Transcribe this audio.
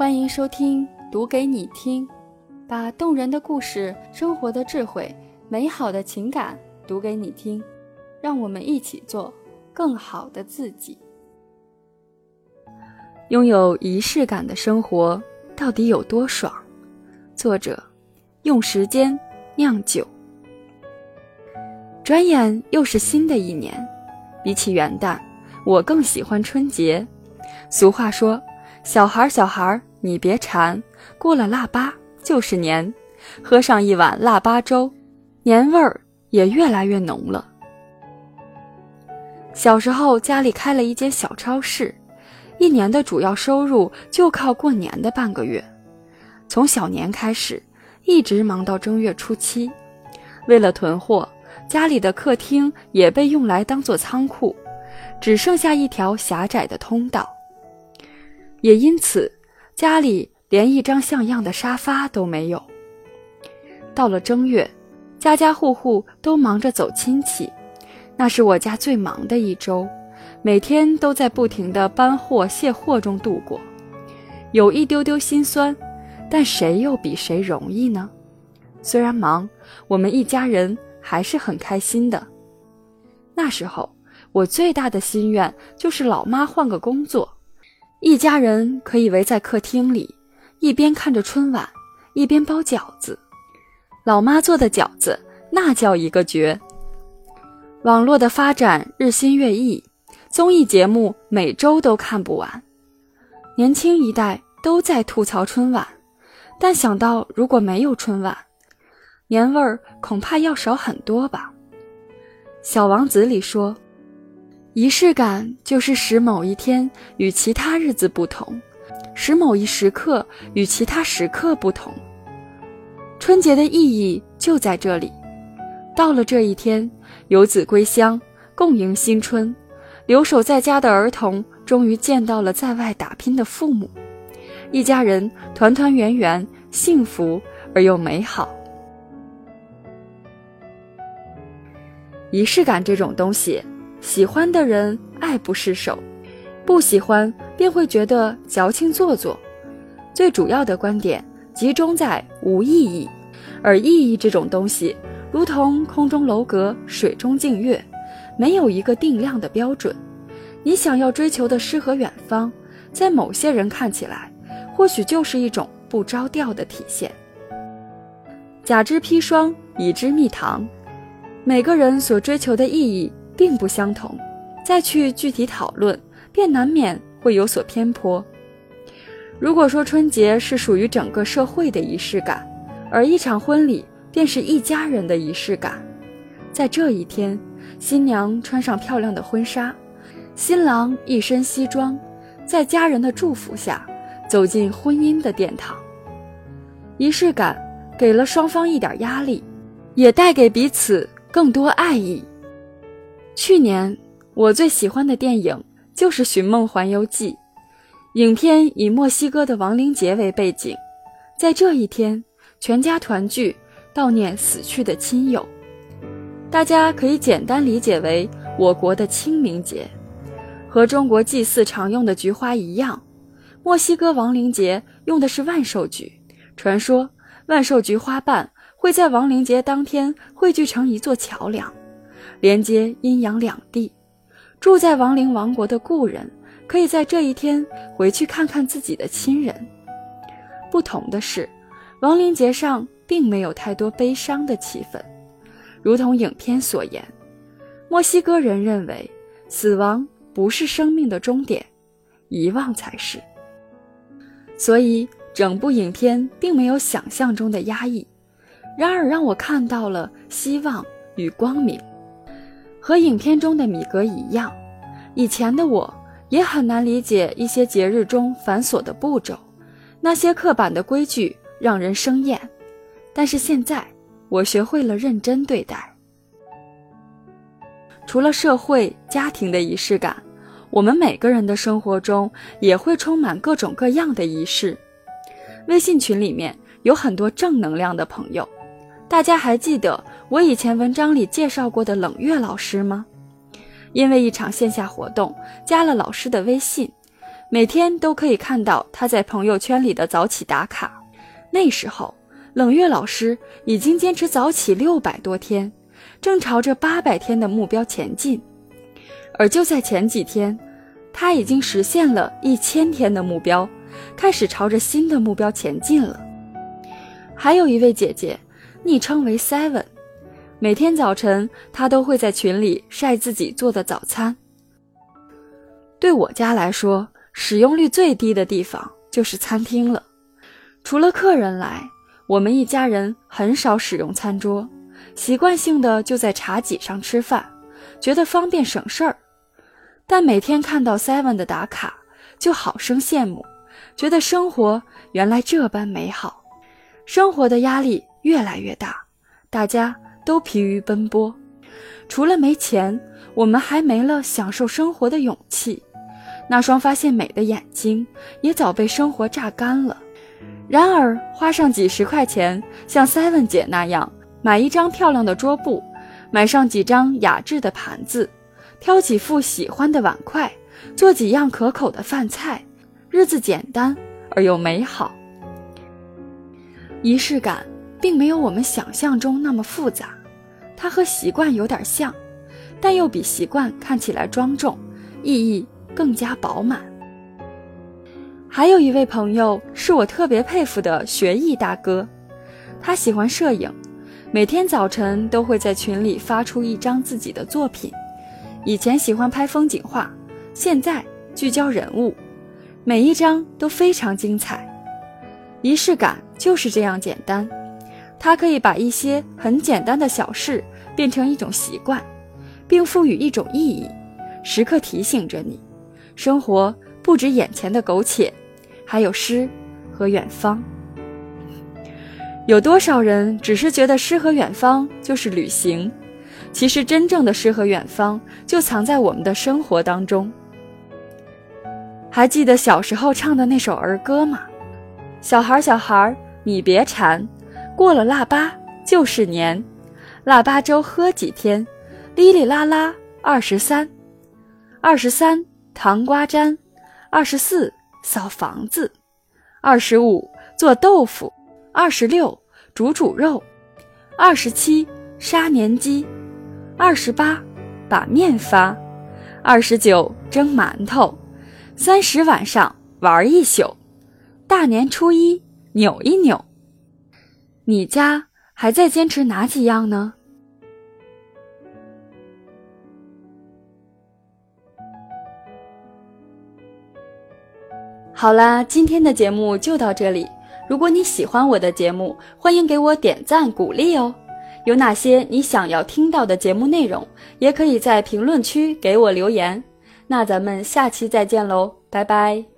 欢迎收听《读给你听》，把动人的故事、生活的智慧、美好的情感读给你听，让我们一起做更好的自己。拥有仪式感的生活到底有多爽？作者：用时间酿酒。转眼又是新的一年，比起元旦，我更喜欢春节。俗话说：“小孩，小孩。”你别馋，过了腊八就是年，喝上一碗腊八粥，年味儿也越来越浓了。小时候家里开了一间小超市，一年的主要收入就靠过年的半个月，从小年开始，一直忙到正月初七。为了囤货，家里的客厅也被用来当做仓库，只剩下一条狭窄的通道，也因此。家里连一张像样的沙发都没有。到了正月，家家户户都忙着走亲戚，那是我家最忙的一周，每天都在不停的搬货卸货中度过，有一丢丢心酸，但谁又比谁容易呢？虽然忙，我们一家人还是很开心的。那时候，我最大的心愿就是老妈换个工作。一家人可以围在客厅里，一边看着春晚，一边包饺子。老妈做的饺子那叫一个绝。网络的发展日新月异，综艺节目每周都看不完。年轻一代都在吐槽春晚，但想到如果没有春晚，年味儿恐怕要少很多吧。小王子里说。仪式感就是使某一天与其他日子不同，使某一时刻与其他时刻不同。春节的意义就在这里。到了这一天，游子归乡，共迎新春；留守在家的儿童终于见到了在外打拼的父母，一家人团团圆圆，幸福而又美好。仪式感这种东西。喜欢的人爱不释手，不喜欢便会觉得矫情做作。最主要的观点集中在无意义，而意义这种东西，如同空中楼阁、水中镜月，没有一个定量的标准。你想要追求的诗和远方，在某些人看起来，或许就是一种不着调的体现。甲之砒霜，乙之蜜糖，每个人所追求的意义。并不相同，再去具体讨论，便难免会有所偏颇。如果说春节是属于整个社会的仪式感，而一场婚礼便是一家人的仪式感，在这一天，新娘穿上漂亮的婚纱，新郎一身西装，在家人的祝福下走进婚姻的殿堂。仪式感给了双方一点压力，也带给彼此更多爱意。去年我最喜欢的电影就是《寻梦环游记》，影片以墨西哥的亡灵节为背景，在这一天，全家团聚悼念死去的亲友。大家可以简单理解为我国的清明节，和中国祭祀常用的菊花一样，墨西哥亡灵节用的是万寿菊。传说万寿菊花瓣会在亡灵节当天汇聚成一座桥梁。连接阴阳两地，住在亡灵王国的故人可以在这一天回去看看自己的亲人。不同的是，亡灵节上并没有太多悲伤的气氛，如同影片所言，墨西哥人认为死亡不是生命的终点，遗忘才是。所以整部影片并没有想象中的压抑，然而让我看到了希望与光明。和影片中的米格一样，以前的我也很难理解一些节日中繁琐的步骤，那些刻板的规矩让人生厌。但是现在，我学会了认真对待。除了社会家庭的仪式感，我们每个人的生活中也会充满各种各样的仪式。微信群里面有很多正能量的朋友。大家还记得我以前文章里介绍过的冷月老师吗？因为一场线下活动，加了老师的微信，每天都可以看到他在朋友圈里的早起打卡。那时候，冷月老师已经坚持早起六百多天，正朝着八百天的目标前进。而就在前几天，他已经实现了一千天的目标，开始朝着新的目标前进了。还有一位姐姐，昵称为 Seven，每天早晨他都会在群里晒自己做的早餐。对我家来说，使用率最低的地方就是餐厅了。除了客人来，我们一家人很少使用餐桌，习惯性的就在茶几上吃饭，觉得方便省事儿。但每天看到 Seven 的打卡，就好生羡慕，觉得生活原来这般美好。生活的压力越来越大，大家都疲于奔波，除了没钱，我们还没了享受生活的勇气。那双发现美的眼睛也早被生活榨干了。然而，花上几十块钱，像 Seven 姐那样买一张漂亮的桌布，买上几张雅致的盘子，挑几副喜欢的碗筷，做几样可口的饭菜，日子简单而又美好。仪式感并没有我们想象中那么复杂，它和习惯有点像，但又比习惯看起来庄重，意义。更加饱满。还有一位朋友是我特别佩服的学艺大哥，他喜欢摄影，每天早晨都会在群里发出一张自己的作品。以前喜欢拍风景画，现在聚焦人物，每一张都非常精彩。仪式感就是这样简单，它可以把一些很简单的小事变成一种习惯，并赋予一种意义，时刻提醒着你。生活不止眼前的苟且，还有诗和远方。有多少人只是觉得诗和远方就是旅行？其实真正的诗和远方就藏在我们的生活当中。还记得小时候唱的那首儿歌吗？小孩小孩你别馋，过了腊八就是年，腊八粥喝几天，哩哩啦啦二十三，二十三。糖瓜粘，二十四扫房子，二十五做豆腐，二十六煮煮肉，二十七杀年鸡，二十八把面发，二十九蒸馒头，三十晚上玩一宿，大年初一扭一扭。你家还在坚持哪几样呢？好啦，今天的节目就到这里。如果你喜欢我的节目，欢迎给我点赞鼓励哦。有哪些你想要听到的节目内容，也可以在评论区给我留言。那咱们下期再见喽，拜拜。